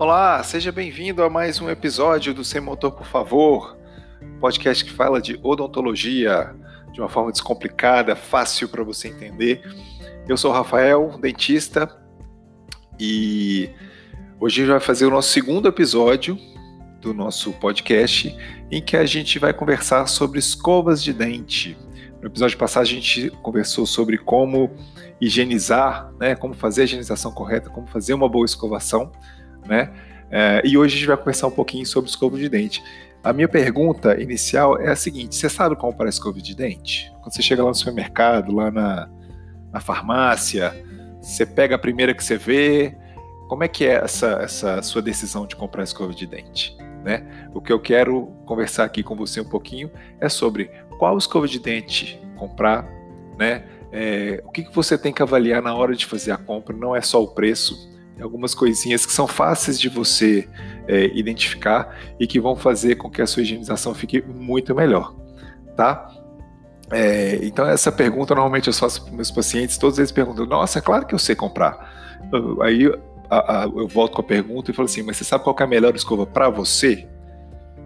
Olá, seja bem-vindo a mais um episódio do Sem Motor, por favor, podcast que fala de odontologia de uma forma descomplicada, fácil para você entender. Eu sou o Rafael, dentista, e hoje a gente vai fazer o nosso segundo episódio do nosso podcast, em que a gente vai conversar sobre escovas de dente. No episódio passado a gente conversou sobre como higienizar, né, como fazer a higienização correta, como fazer uma boa escovação né? É, e hoje a gente vai conversar um pouquinho sobre escova de dente. A minha pergunta inicial é a seguinte: você sabe como para escova de dente? Quando você chega lá no supermercado, lá na, na farmácia, você pega a primeira que você vê. Como é que é essa, essa sua decisão de comprar escova de dente? Né? O que eu quero conversar aqui com você um pouquinho é sobre qual escova de dente comprar, né? É, o que, que você tem que avaliar na hora de fazer a compra, não é só o preço, algumas coisinhas que são fáceis de você é, identificar e que vão fazer com que a sua higienização fique muito melhor, tá? É, então essa pergunta normalmente eu faço para meus pacientes, todos eles perguntam, nossa, é claro que eu sei comprar. Aí a, a, eu volto com a pergunta e falo assim, mas você sabe qual é a melhor escova para você?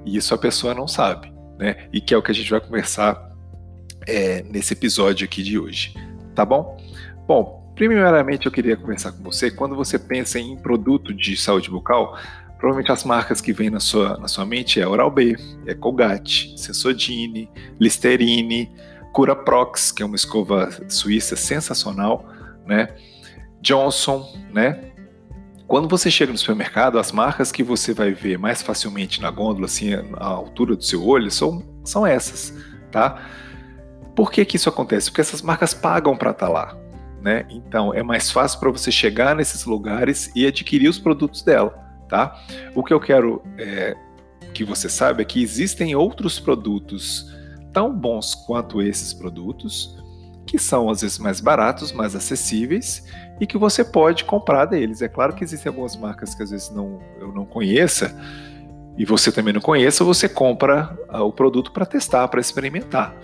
E isso a pessoa não sabe, né? E que é o que a gente vai conversar é, nesse episódio aqui de hoje, tá bom? Bom, Primeiramente, eu queria conversar com você. Quando você pensa em produto de saúde bucal, provavelmente as marcas que vêm na sua, na sua mente é Oral-B, é Colgate, Sensodyne, Listerine, Curaprox, que é uma escova suíça sensacional, né? Johnson, né? Quando você chega no supermercado, as marcas que você vai ver mais facilmente na gôndola, assim, à altura do seu olho, são, são essas, tá? Por que, que isso acontece? Porque essas marcas pagam para estar tá lá. Né? Então é mais fácil para você chegar nesses lugares e adquirir os produtos dela, tá? O que eu quero é, que você saiba é que existem outros produtos tão bons quanto esses produtos, que são às vezes mais baratos, mais acessíveis e que você pode comprar deles. É claro que existem algumas marcas que às vezes não, eu não conheça e você também não conheça, você compra uh, o produto para testar, para experimentar.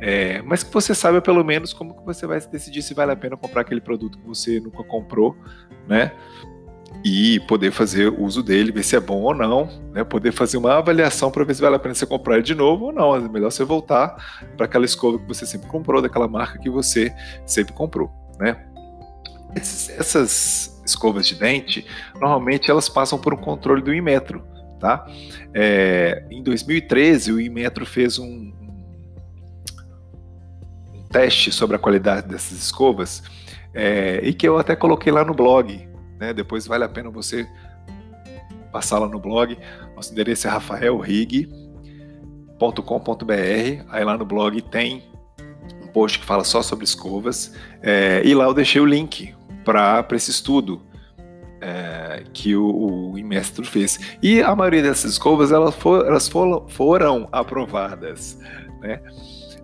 É, mas que você saiba pelo menos como que você vai decidir se vale a pena comprar aquele produto que você nunca comprou, né? E poder fazer uso dele, ver se é bom ou não, né? Poder fazer uma avaliação para ver se vale a pena você comprar ele de novo ou não. É melhor você voltar para aquela escova que você sempre comprou, daquela marca que você sempre comprou, né? Essas escovas de dente, normalmente elas passam por um controle do Inmetro, tá? É, em 2013, o Inmetro fez um, teste sobre a qualidade dessas escovas é, e que eu até coloquei lá no blog. Né? Depois vale a pena você passar lá no blog. Nosso endereço é rafaelrig.com.br. Aí lá no blog tem um post que fala só sobre escovas. É, e lá eu deixei o link para esse estudo é, que o, o Imestro fez. E a maioria dessas escovas elas, for, elas foram, foram aprovadas. Né?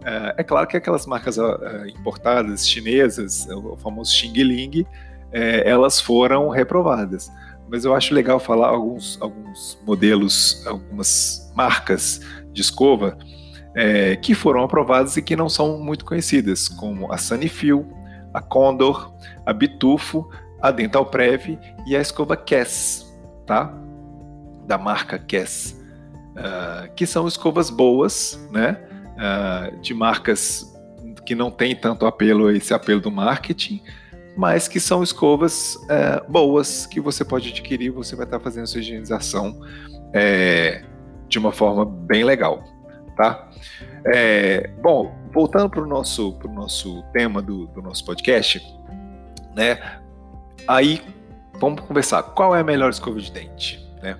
É, é claro que aquelas marcas uh, importadas chinesas, o famoso Xing Ling, é, elas foram reprovadas. Mas eu acho legal falar alguns, alguns modelos, algumas marcas de escova é, que foram aprovadas e que não são muito conhecidas, como a Sunnyfield, a Condor, a Bitufo, a Dental Prev e a escova Kess, tá? Da marca Kess, uh, que são escovas boas, né? Uh, de marcas que não tem tanto apelo, esse apelo do marketing, mas que são escovas uh, boas que você pode adquirir, você vai estar fazendo sua higienização é, de uma forma bem legal, tá? É, bom, voltando para o nosso, pro nosso tema do, do nosso podcast, né? Aí vamos conversar. Qual é a melhor escova de dente? Né?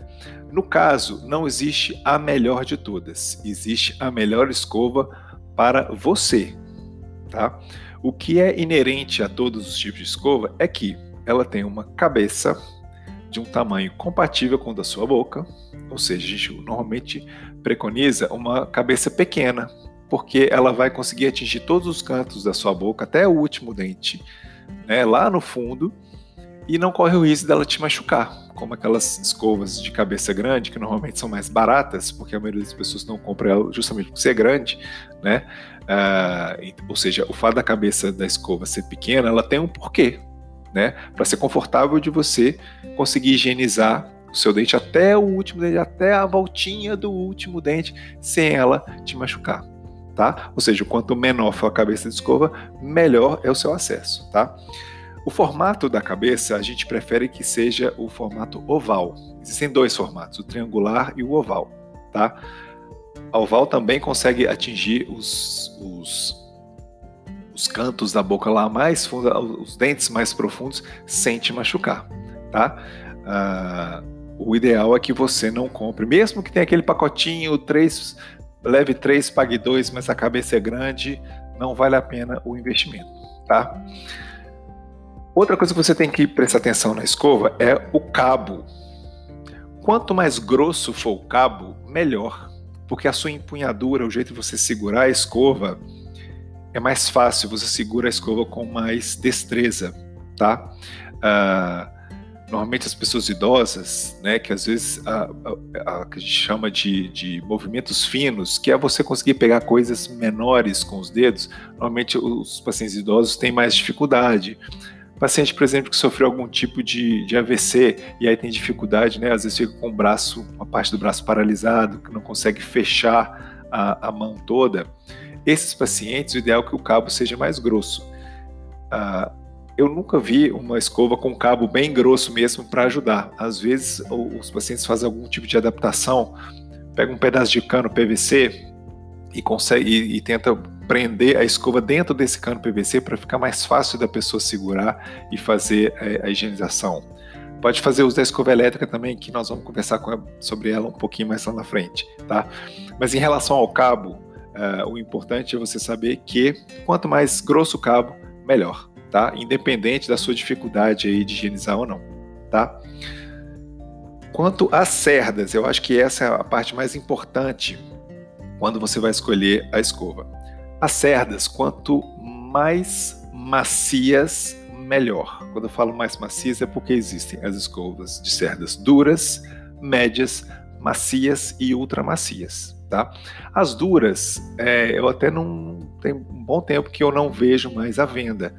No caso, não existe a melhor de todas, existe a melhor escova para você, tá? O que é inerente a todos os tipos de escova é que ela tem uma cabeça de um tamanho compatível com o da sua boca, ou seja, a gente normalmente preconiza uma cabeça pequena, porque ela vai conseguir atingir todos os cantos da sua boca, até o último dente, né, lá no fundo, e não corre o risco dela te machucar, como aquelas escovas de cabeça grande, que normalmente são mais baratas, porque a maioria das pessoas não compra ela justamente por ser grande, né? Uh, ou seja, o fato da cabeça da escova ser pequena, ela tem um porquê, né? Para ser confortável de você conseguir higienizar o seu dente até o último dente, até a voltinha do último dente, sem ela te machucar, tá? Ou seja, quanto menor for a cabeça de escova, melhor é o seu acesso, tá? O formato da cabeça a gente prefere que seja o formato oval. Existem dois formatos, o triangular e o oval, tá? A oval também consegue atingir os, os, os cantos da boca lá mais funda, os dentes mais profundos sem te machucar, tá? Ah, o ideal é que você não compre, mesmo que tenha aquele pacotinho, três, leve três, pague dois, mas a cabeça é grande, não vale a pena o investimento, tá? Outra coisa que você tem que prestar atenção na escova é o cabo. Quanto mais grosso for o cabo, melhor, porque a sua empunhadura, o jeito de você segurar a escova, é mais fácil, você segura a escova com mais destreza, tá? Uh, normalmente as pessoas idosas, né, que às vezes a, a, a, a gente chama de, de movimentos finos, que é você conseguir pegar coisas menores com os dedos, normalmente os pacientes idosos têm mais dificuldade. Paciente, por exemplo, que sofreu algum tipo de, de AVC e aí tem dificuldade, né, às vezes fica com o braço, uma parte do braço paralisado, que não consegue fechar a, a mão toda. Esses pacientes, o ideal é que o cabo seja mais grosso. Uh, eu nunca vi uma escova com cabo bem grosso mesmo para ajudar. Às vezes os pacientes fazem algum tipo de adaptação, pega um pedaço de cano PVC e consegue e, e tenta prender a escova dentro desse cano PVC para ficar mais fácil da pessoa segurar e fazer a higienização. Pode fazer uso da escova elétrica também, que nós vamos conversar a, sobre ela um pouquinho mais lá na frente, tá? Mas em relação ao cabo, uh, o importante é você saber que quanto mais grosso o cabo, melhor tá? Independente da sua dificuldade aí de higienizar ou não, tá? Quanto às cerdas, eu acho que essa é a parte mais importante quando você vai escolher a escova. As cerdas, quanto mais macias, melhor. Quando eu falo mais macias é porque existem as escovas de cerdas duras, médias, macias e ultra macias. Tá? As duras, é, eu até não tem um bom tempo que eu não vejo mais à venda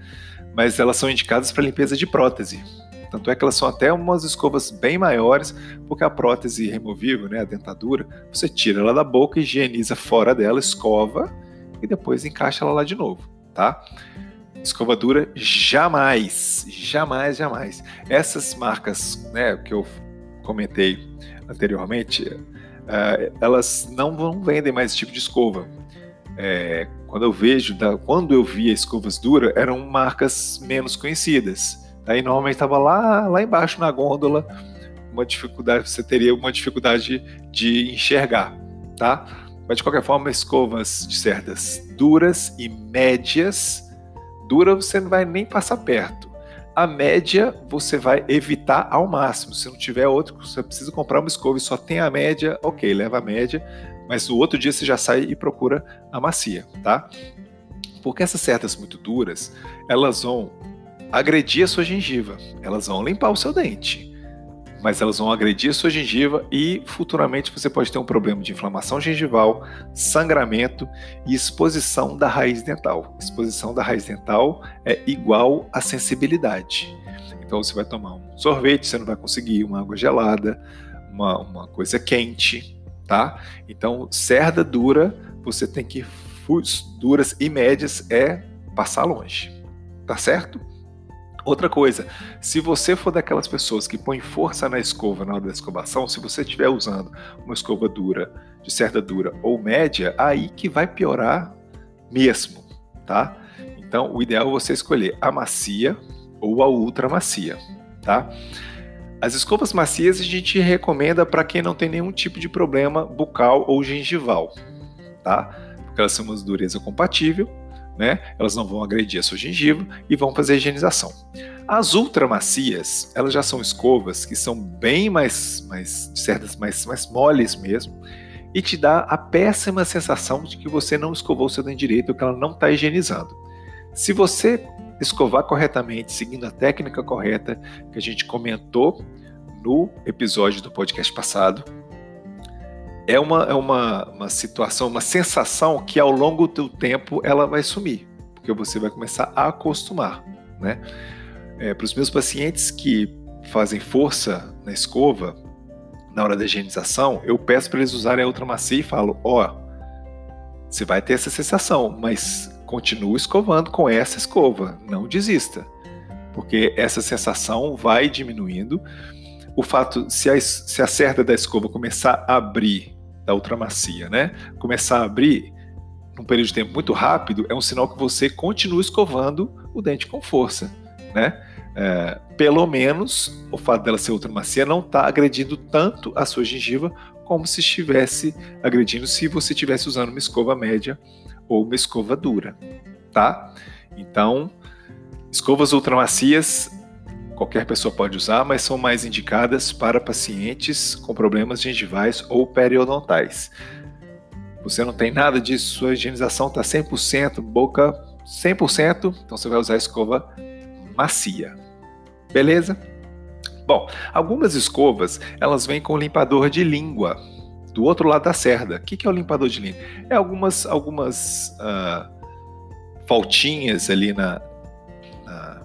mas elas são indicadas para limpeza de prótese. Tanto é que elas são até umas escovas bem maiores, porque a prótese removível, né, a dentadura, você tira ela da boca, higieniza fora dela, escova e depois encaixa ela lá de novo, tá? Escova dura, jamais, jamais, jamais. Essas marcas, né, que eu comentei anteriormente, uh, elas não, vendem mais esse tipo de escova. É, quando eu vejo, da, quando eu via escovas duras, eram marcas menos conhecidas. Aí normalmente estava lá, lá embaixo na gôndola, uma dificuldade, você teria uma dificuldade de enxergar, tá? Mas de qualquer forma, escovas de cerdas duras e médias, dura você não vai nem passar perto. A média você vai evitar ao máximo. Se não tiver outro, você precisa comprar uma escova e só tem a média, ok, leva a média mas o outro dia você já sai e procura a macia, tá? Porque essas cerdas muito duras, elas vão agredir a sua gengiva, elas vão limpar o seu dente, mas elas vão agredir a sua gengiva e futuramente você pode ter um problema de inflamação gengival, sangramento e exposição da raiz dental. Exposição da raiz dental é igual a sensibilidade. Então você vai tomar um sorvete, você não vai conseguir uma água gelada, uma, uma coisa quente, tá? Então, cerda dura, você tem que duras e médias é passar longe, tá certo? Outra coisa, se você for daquelas pessoas que põem força na escova na hora da escovação, se você estiver usando uma escova dura, de cerda dura ou média, aí que vai piorar mesmo, tá? Então, o ideal é você escolher a macia ou a ultra macia, tá? As escovas macias a gente recomenda para quem não tem nenhum tipo de problema bucal ou gengival, tá? Porque elas são uma dureza compatível, né? Elas não vão agredir a sua gengiva e vão fazer a higienização. As ultramacias, elas já são escovas que são bem mais, mais certas, mais, mais moles mesmo, e te dá a péssima sensação de que você não escovou o seu dente direito, que ela não está higienizando. Se você escovar corretamente, seguindo a técnica correta que a gente comentou no episódio do podcast passado. É uma, é uma, uma situação, uma sensação que ao longo do tempo ela vai sumir, porque você vai começar a acostumar. Né? É, Para os meus pacientes que fazem força na escova, na hora da higienização, eu peço para eles usarem a outra macia e falo: ó, oh, você vai ter essa sensação, mas continue escovando com essa escova, não desista, porque essa sensação vai diminuindo. O fato, se a, se a cerda da escova começar a abrir, da outra macia, né? Começar a abrir num período de tempo muito rápido, é um sinal que você continua escovando o dente com força, né? É, pelo menos o fato dela ser outra macia não está agredindo tanto a sua gengiva como se estivesse agredindo se você estivesse usando uma escova média ou uma escova dura, tá? Então, escovas ultramacias qualquer pessoa pode usar, mas são mais indicadas para pacientes com problemas gengivais ou periodontais. Você não tem nada disso, sua higienização está 100%, boca 100%, então você vai usar a escova macia. Beleza? Bom, algumas escovas elas vêm com limpador de língua do outro lado da cerda. O que é o limpador de língua? É algumas algumas uh, faltinhas ali na, na,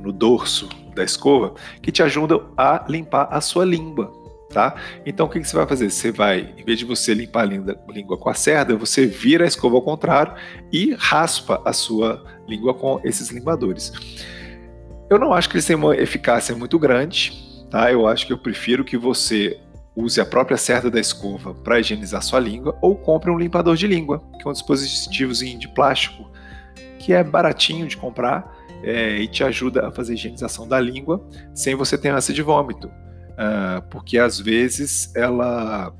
no dorso da escova que te ajudam a limpar a sua língua. Tá? Então o que, que você vai fazer? Você vai, em vez de você limpar a língua com a cerda, você vira a escova ao contrário e raspa a sua língua com esses limpadores. Eu não acho que eles têm uma eficácia muito grande, tá? Eu acho que eu prefiro que você use a própria cerda da escova para higienizar sua língua ou compre um limpador de língua, que é um dispositivozinho de plástico que é baratinho de comprar é, e te ajuda a fazer higienização da língua sem você ter ânsia de vômito, uh, porque às vezes ela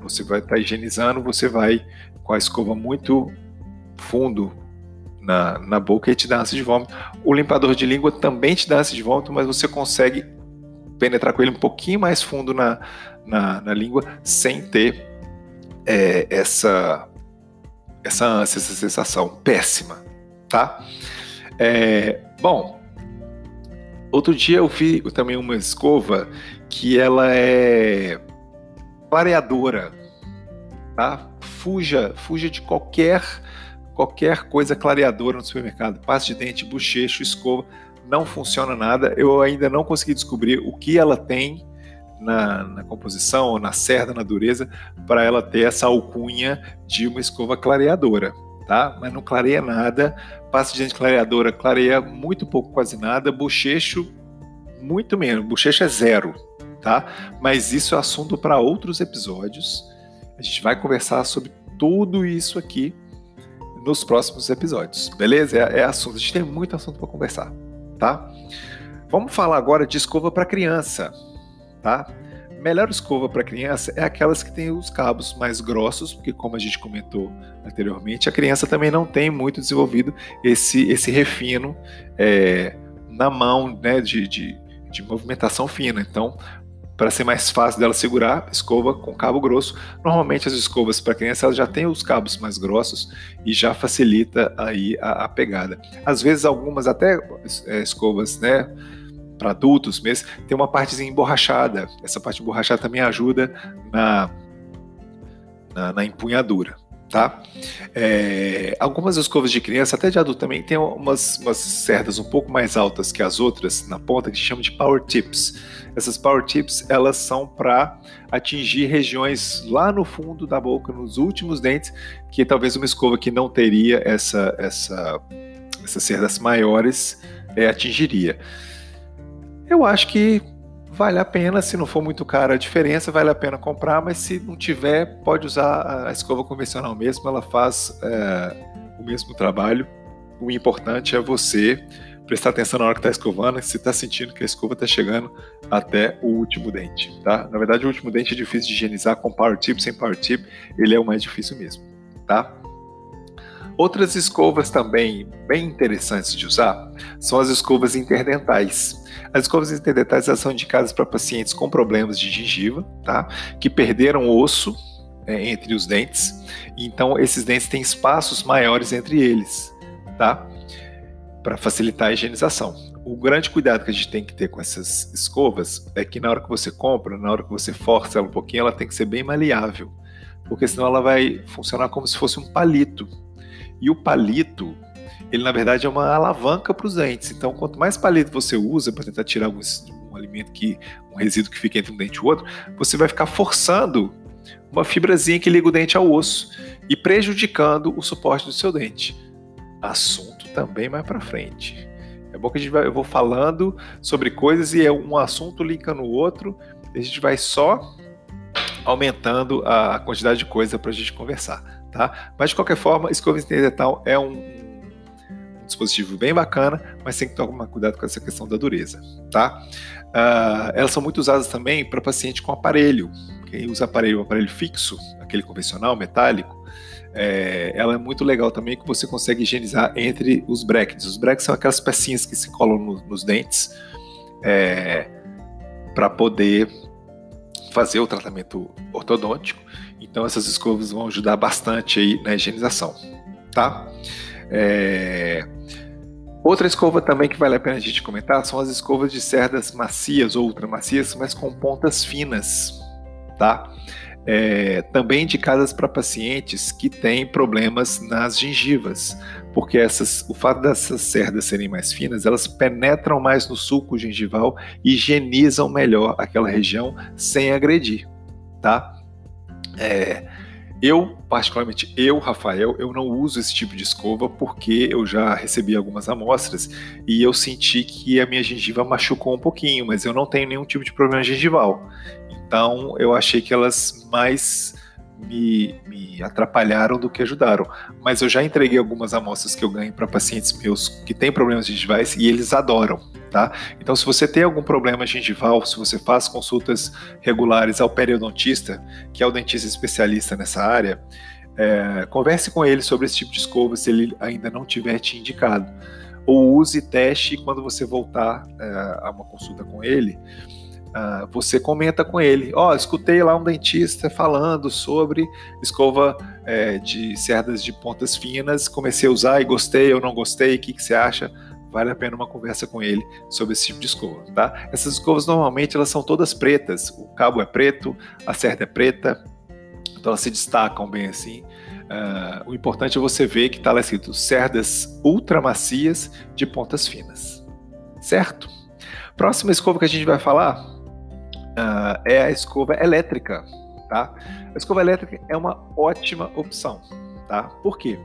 você vai estar tá higienizando, você vai com a escova muito fundo na, na boca e te dá ânsia de vômito. O limpador de língua também te dá ânsia de vômito, mas você consegue penetrar com ele um pouquinho mais fundo na, na, na língua sem ter é, essa, essa ânsia, essa sensação péssima, tá? É, bom, outro dia eu vi também uma escova que ela é clareadora, tá? Fuja, fuja de qualquer qualquer coisa clareadora no supermercado, pasta de dente, bochecho, escova, não funciona nada. Eu ainda não consegui descobrir o que ela tem na, na composição, na cerda, na dureza, para ela ter essa alcunha de uma escova clareadora, tá? Mas não clareia nada. Pasta de dente clareadora clareia muito pouco, quase nada. Bochecho, muito menos. Bochecho é zero, tá? Mas isso é assunto para outros episódios. A gente vai conversar sobre tudo isso aqui nos próximos episódios, beleza? É, é assunto, a gente tem muito assunto para conversar, tá? Vamos falar agora de escova para criança, tá? Melhor escova para criança é aquelas que têm os cabos mais grossos, porque como a gente comentou anteriormente, a criança também não tem muito desenvolvido esse, esse refino é, na mão, né, de, de, de movimentação fina. Então, para ser mais fácil dela segurar, escova com cabo grosso. Normalmente as escovas para criança elas já têm os cabos mais grossos e já facilita aí a, a pegada. Às vezes algumas até é, escovas, né, para adultos mesmo, tem uma partezinha emborrachada. Essa parte emborrachada também ajuda na, na, na empunhadura tá? É, algumas escovas de criança, até de adulto também, tem umas, umas cerdas um pouco mais altas que as outras na ponta que se chama de power tips. Essas power tips elas são para atingir regiões lá no fundo da boca, nos últimos dentes, que talvez uma escova que não teria essa, essa, essas cerdas maiores é, atingiria. Eu acho que vale a pena, se não for muito cara a diferença, vale a pena comprar, mas se não tiver, pode usar a escova convencional mesmo, ela faz é, o mesmo trabalho. O importante é você prestar atenção na hora que está escovando, se está sentindo que a escova está chegando até o último dente, tá? Na verdade, o último dente é difícil de higienizar com power tip, sem power tip, ele é o mais difícil mesmo, tá? Outras escovas também bem interessantes de usar são as escovas interdentais. As escovas interdentais são indicadas para pacientes com problemas de gengiva, tá? Que perderam osso é, entre os dentes, então esses dentes têm espaços maiores entre eles, tá? para facilitar a higienização. O grande cuidado que a gente tem que ter com essas escovas é que na hora que você compra, na hora que você força ela um pouquinho, ela tem que ser bem maleável, porque senão ela vai funcionar como se fosse um palito. E o palito, ele na verdade é uma alavanca para os dentes. Então, quanto mais palito você usa para tentar tirar algum, alimento que um resíduo que fica entre um dente e o outro, você vai ficar forçando uma fibrazinha que liga o dente ao osso e prejudicando o suporte do seu dente. Assunto também mais para frente. É bom que a gente vai, eu vou falando sobre coisas e é um assunto linka no outro, a gente vai só aumentando a quantidade de coisa para a gente conversar, tá? Mas de qualquer forma, escova dental é um, um, dispositivo bem bacana, mas tem que tomar cuidado com essa questão da dureza, tá? Uh, elas são muito usadas também para paciente com aparelho. Quem usa aparelho, aparelho fixo, aquele convencional metálico, é, ela é muito legal também que você consegue higienizar entre os brackets. Os brackets são aquelas pecinhas que se colam no, nos dentes é, para poder fazer o tratamento ortodôntico. Então essas escovas vão ajudar bastante aí na higienização, tá? É... Outra escova também que vale a pena a gente comentar são as escovas de cerdas macias ou ultramacias, mas com pontas finas, tá? É, também indicadas para pacientes que têm problemas nas gengivas, porque essas, o fato dessas cerdas serem mais finas, elas penetram mais no sulco gengival e higienizam melhor aquela região sem agredir, tá? É, eu, particularmente, eu, Rafael, eu não uso esse tipo de escova porque eu já recebi algumas amostras e eu senti que a minha gengiva machucou um pouquinho, mas eu não tenho nenhum tipo de problema gengival. Então eu achei que elas mais me, me, atrapalharam do que ajudaram. Mas eu já entreguei algumas amostras que eu ganho para pacientes meus que têm problemas gengivais e eles adoram, tá? Então, se você tem algum problema gengival, se você faz consultas regulares ao periodontista, que é o dentista especialista nessa área, é, converse com ele sobre esse tipo de escova se ele ainda não tiver te indicado. Ou use teste quando você voltar é, a uma consulta com ele Uh, você comenta com ele, ó, oh, escutei lá um dentista falando sobre escova é, de cerdas de pontas finas, comecei a usar e gostei ou não gostei, o que, que você acha? Vale a pena uma conversa com ele sobre esse tipo de escova, tá? Essas escovas normalmente elas são todas pretas, o cabo é preto, a cerda é preta, então elas se destacam bem assim. Uh, o importante é você ver que está lá escrito cerdas ultra macias de pontas finas, certo? Próxima escova que a gente vai falar uh, é a escova elétrica, tá? A escova elétrica é uma ótima opção, tá? Por quê?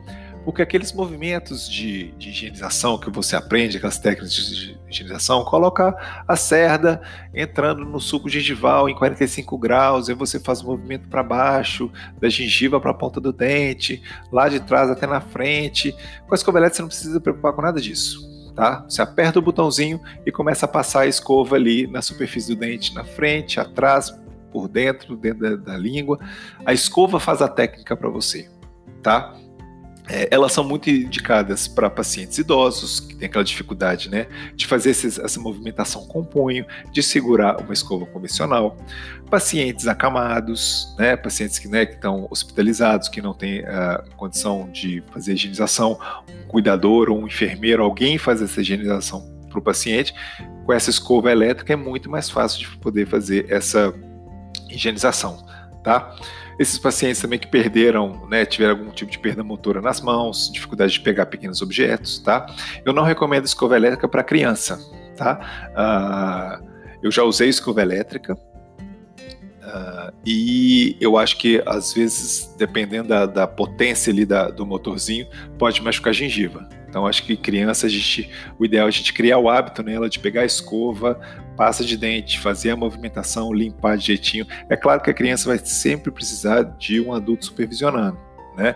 Porque aqueles movimentos de, de higienização que você aprende, aquelas técnicas de higienização, coloca a cerda entrando no suco gengival em 45 graus, e você faz o movimento para baixo, da gengiva para a ponta do dente, lá de trás até na frente. Com a escova elétrica você não precisa preocupar com nada disso tá? Você aperta o botãozinho e começa a passar a escova ali na superfície do dente, na frente, atrás, por dentro, dentro da, da língua. A escova faz a técnica para você, tá? É, elas são muito indicadas para pacientes idosos, que têm aquela dificuldade né, de fazer esses, essa movimentação com o punho, de segurar uma escova convencional, pacientes acamados, né, pacientes que né, estão hospitalizados, que não têm a uh, condição de fazer higienização, um cuidador ou um enfermeiro, alguém faz essa higienização para o paciente, com essa escova elétrica é muito mais fácil de poder fazer essa higienização. Tá? Esses pacientes também que perderam, né, tiveram algum tipo de perda motora nas mãos, dificuldade de pegar pequenos objetos, tá? Eu não recomendo escova elétrica para criança, tá? Uh, eu já usei escova elétrica, Uh, e eu acho que às vezes, dependendo da, da potência ali da, do motorzinho, pode machucar a gengiva. Então acho que criança, a gente, o ideal é a gente criar o hábito nela de pegar a escova, passa de dente, fazer a movimentação, limpar de jeitinho. É claro que a criança vai sempre precisar de um adulto supervisionando, né?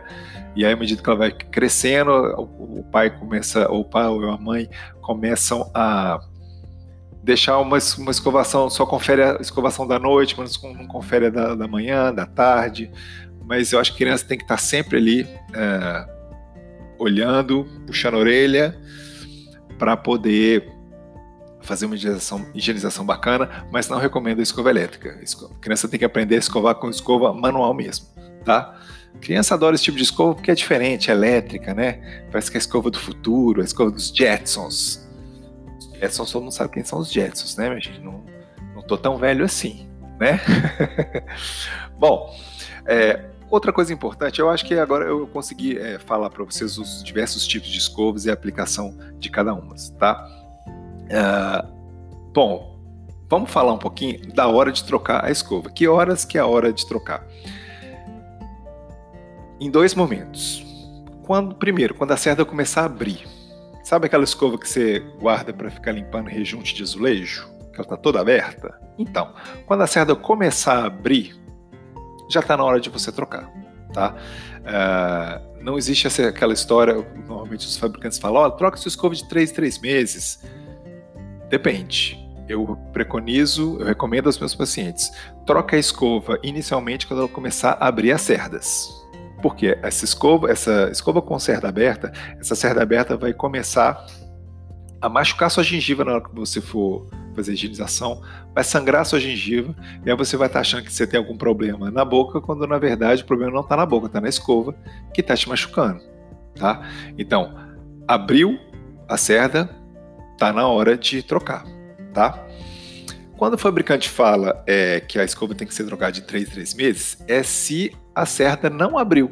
E aí, à medida que ela vai crescendo, o, o pai começa, ou o pai ou a mãe começam a deixar uma, uma escovação, só confere a escovação da noite, mas não confere a da, da manhã, da tarde. Mas eu acho que a criança tem que estar sempre ali. É, olhando, puxando a orelha, para poder fazer uma higienização, higienização, bacana, mas não recomendo a escova elétrica. A criança tem que aprender a escovar com escova manual mesmo, tá? Criança adora esse tipo de escova porque é diferente, é elétrica, né? Parece que é a escova do futuro, a escova dos Jetsons. Jetsons todo mundo sabe quem são os Jetsons, né, minha gente? Não, não tô tão velho assim, né? Bom, é, Outra coisa importante, eu acho que agora eu consegui é, falar para vocês os diversos tipos de escovas e a aplicação de cada uma, tá? Uh, bom, vamos falar um pouquinho da hora de trocar a escova. Que horas que é a hora de trocar? Em dois momentos. Quando, primeiro, quando a cerda começar a abrir. Sabe aquela escova que você guarda para ficar limpando rejunte de azulejo? Que ela está toda aberta? Então, quando a cerda começar a abrir, já está na hora de você trocar. Tá? Uh, não existe essa, aquela história, normalmente os fabricantes falam, oh, troca sua escova de 3 3 meses. Depende. Eu preconizo, eu recomendo aos meus pacientes, troca a escova inicialmente quando ela começar a abrir as cerdas. Porque essa escova, essa escova com cerda aberta, essa cerda aberta vai começar a machucar sua gengiva na hora que você for fazer higienização, vai sangrar sua gengiva, e aí você vai estar tá achando que você tem algum problema na boca, quando na verdade o problema não está na boca, está na escova que está te machucando, tá? Então, abriu a cerda, tá na hora de trocar, tá? Quando o fabricante fala é, que a escova tem que ser trocada de 3 em 3 meses, é se a cerda não abriu.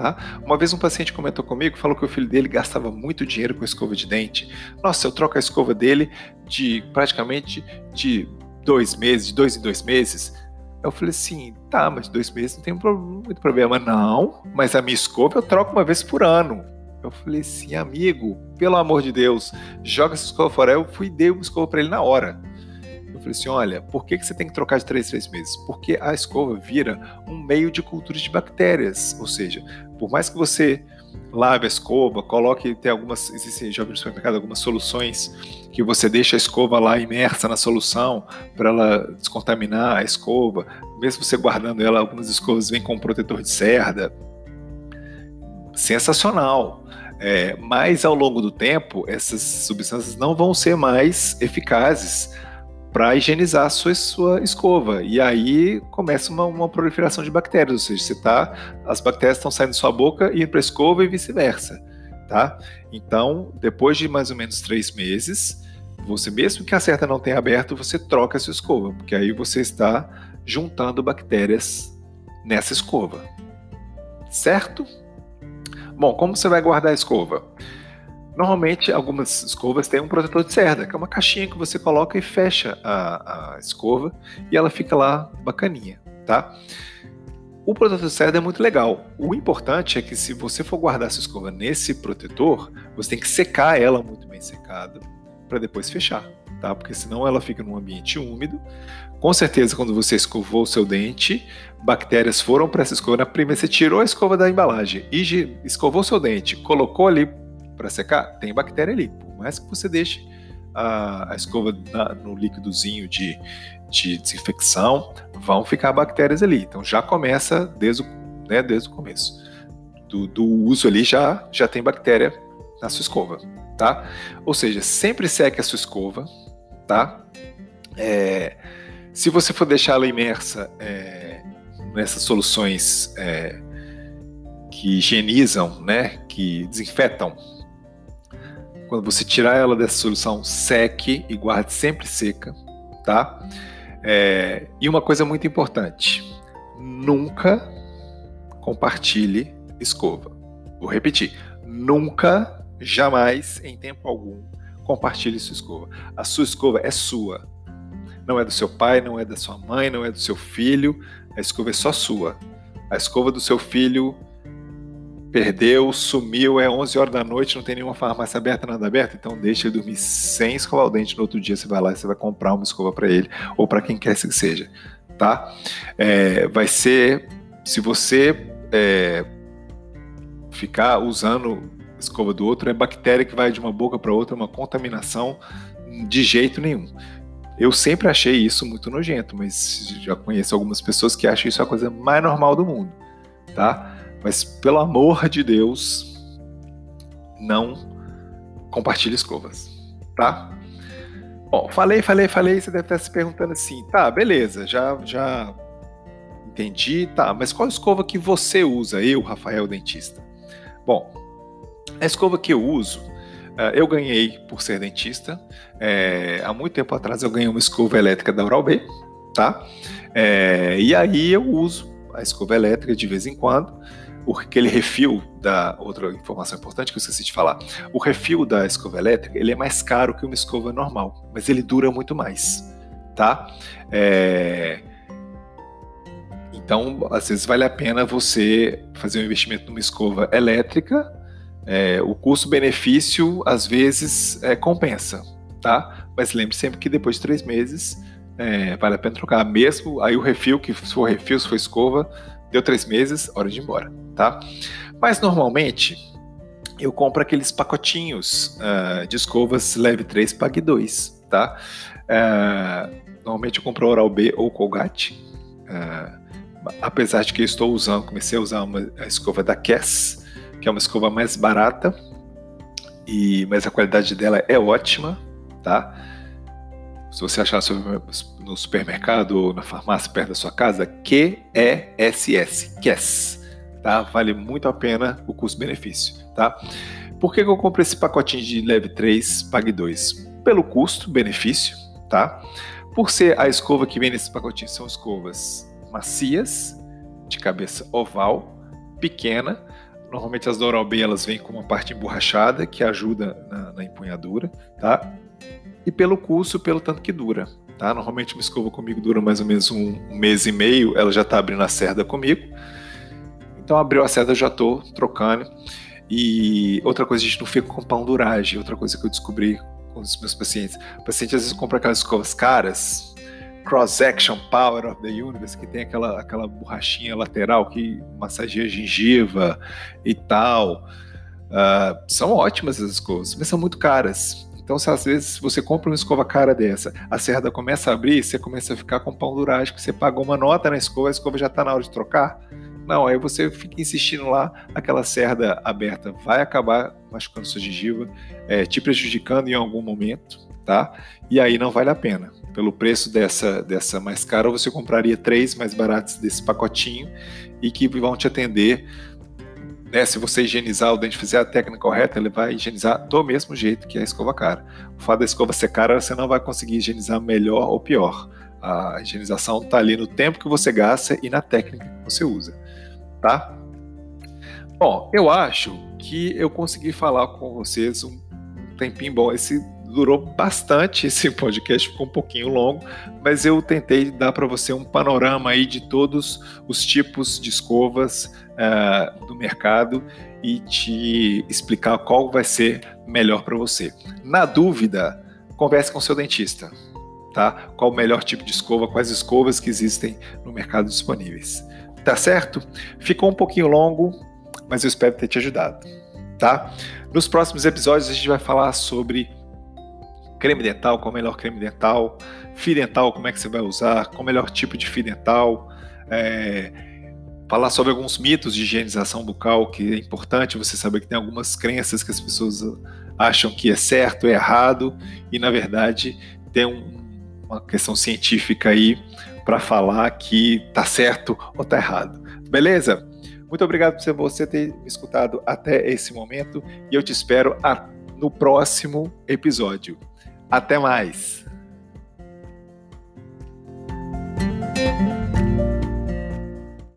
Tá? Uma vez um paciente comentou comigo, falou que o filho dele gastava muito dinheiro com escova de dente. Nossa, eu troco a escova dele de praticamente de dois meses, de dois em dois meses. Eu falei assim, tá, mas dois meses não tem muito problema. Não, mas a minha escova eu troco uma vez por ano. Eu falei assim, amigo, pelo amor de Deus, joga essa escova fora. Eu fui e dei uma escova para ele na hora. Eu falei assim: olha, por que, que você tem que trocar de três três meses? Porque a escova vira um meio de cultura de bactérias. Ou seja, por mais que você lave a escova, coloque, tem algumas, existem, já no supermercado algumas soluções que você deixa a escova lá imersa na solução para ela descontaminar a escova. Mesmo você guardando ela, algumas escovas vêm com um protetor de cerda. Sensacional. É, mas ao longo do tempo, essas substâncias não vão ser mais eficazes para higienizar a sua, sua escova. E aí começa uma, uma proliferação de bactérias, ou seja, você tá, as bactérias estão saindo da sua boca e indo para a escova e vice-versa. Tá? Então, depois de mais ou menos três meses, você mesmo que a certa não tenha aberto, você troca a sua escova, porque aí você está juntando bactérias nessa escova. Certo? Bom, como você vai guardar a escova? Normalmente, algumas escovas têm um protetor de cerda, que é uma caixinha que você coloca e fecha a, a escova e ela fica lá bacaninha, tá? O protetor de cerda é muito legal. O importante é que se você for guardar sua escova nesse protetor, você tem que secar ela muito bem secada para depois fechar, tá? Porque senão ela fica num ambiente úmido. Com certeza, quando você escovou o seu dente, bactérias foram para essa escova. Na primeira, você tirou a escova da embalagem e escovou seu dente, colocou ali para secar, tem bactéria ali. Por mais que você deixe a, a escova na, no líquidozinho de, de desinfecção, vão ficar bactérias ali. Então já começa desde o, né, desde o começo. Do, do uso ali já, já tem bactéria na sua escova, tá? Ou seja, sempre seque a sua escova, tá? É, se você for deixar ela imersa é, nessas soluções é, que higienizam, né, que desinfetam quando você tirar ela dessa solução, seque e guarde sempre seca, tá? É, e uma coisa muito importante: nunca compartilhe escova. Vou repetir: nunca, jamais, em tempo algum, compartilhe sua escova. A sua escova é sua. Não é do seu pai, não é da sua mãe, não é do seu filho. A escova é só sua. A escova do seu filho perdeu, sumiu, é 11 horas da noite, não tem nenhuma farmácia aberta, nada aberto, então deixa ele dormir sem escovar o dente. No outro dia você vai lá e você vai comprar uma escova para ele, ou para quem quer que seja, tá? É, vai ser, se você é, ficar usando escova do outro, é bactéria que vai de uma boca para outra, uma contaminação de jeito nenhum. Eu sempre achei isso muito nojento, mas já conheço algumas pessoas que acham isso a coisa mais normal do mundo, tá? Mas pelo amor de Deus, não compartilhe escovas, tá? Bom, falei, falei, falei, você deve estar se perguntando assim, tá, beleza, já, já entendi, tá, mas qual escova que você usa, eu, Rafael, dentista? Bom, a escova que eu uso, eh, eu ganhei por ser dentista, é, há muito tempo atrás eu ganhei uma escova elétrica da Oral-B, tá? É, e aí eu uso a escova elétrica de vez em quando, aquele refil da outra informação importante que eu esqueci de falar. O refil da escova elétrica ele é mais caro que uma escova normal, mas ele dura muito mais, tá? É... Então, às vezes vale a pena você fazer um investimento numa escova elétrica. É, o custo-benefício às vezes é, compensa, tá? Mas lembre sempre que depois de três meses é, vale a pena trocar. Mesmo aí o refil, que se for refil, se for escova, deu três meses, hora de ir embora, tá? Mas normalmente eu compro aqueles pacotinhos uh, de escovas leve 3, pague 2, tá? Uh, normalmente eu compro Oral B ou Colgate. Uh, apesar de que eu estou usando, comecei a usar uma a escova da Cass, que é uma escova mais barata, e mas a qualidade dela é ótima, tá? Se você achar no supermercado ou na farmácia perto da sua casa, Q-E-S-S, QES, tá? Vale muito a pena o custo-benefício, tá? Por que, que eu comprei esse pacotinho de leve 3, pague 2? Pelo custo-benefício, tá? Por ser a escova que vem nesse pacotinho, são escovas macias, de cabeça oval, pequena. Normalmente as Doral B elas vêm com uma parte emborrachada que ajuda na, na empunhadura, tá? e pelo curso, pelo tanto que dura. Tá? Normalmente uma escova comigo dura mais ou menos um, um mês e meio, ela já está abrindo a cerda comigo. Então abriu a cerda, já estou trocando. E outra coisa, a gente não fica com pão duragem. Outra coisa que eu descobri com os meus pacientes. O paciente às vezes compra aquelas escovas caras, Cross Action Power of the Universe, que tem aquela, aquela borrachinha lateral que massageia a gengiva e tal. Uh, são ótimas as escovas, mas são muito caras. Então, se às vezes você compra uma escova cara dessa, a cerda começa a abrir, você começa a ficar com pão que você pagou uma nota na escova, a escova já está na hora de trocar. Não, aí você fica insistindo lá, aquela cerda aberta vai acabar machucando sua gengiva, é, te prejudicando em algum momento, tá? E aí não vale a pena. Pelo preço dessa, dessa mais cara, você compraria três mais baratos desse pacotinho e que vão te atender né, se você higienizar o dente, fizer a técnica correta, ele vai higienizar do mesmo jeito que a escova cara. O fato da escova ser cara, você não vai conseguir higienizar melhor ou pior. A higienização está ali no tempo que você gasta e na técnica que você usa, tá? Bom, eu acho que eu consegui falar com vocês um tempinho bom. Esse durou bastante esse podcast, ficou um pouquinho longo, mas eu tentei dar para você um panorama aí de todos os tipos de escovas uh, do mercado e te explicar qual vai ser melhor para você. Na dúvida, converse com seu dentista, tá? Qual o melhor tipo de escova, quais escovas que existem no mercado disponíveis. Tá certo? Ficou um pouquinho longo, mas eu espero ter te ajudado, tá? Nos próximos episódios a gente vai falar sobre creme dental, qual o melhor creme dental, fio dental, como é que você vai usar, qual o melhor tipo de fio dental, é, falar sobre alguns mitos de higienização bucal, que é importante você saber que tem algumas crenças que as pessoas acham que é certo, é errado, e na verdade tem um, uma questão científica aí para falar que tá certo ou tá errado. Beleza? Muito obrigado por você ter me escutado até esse momento e eu te espero no próximo episódio. Até mais!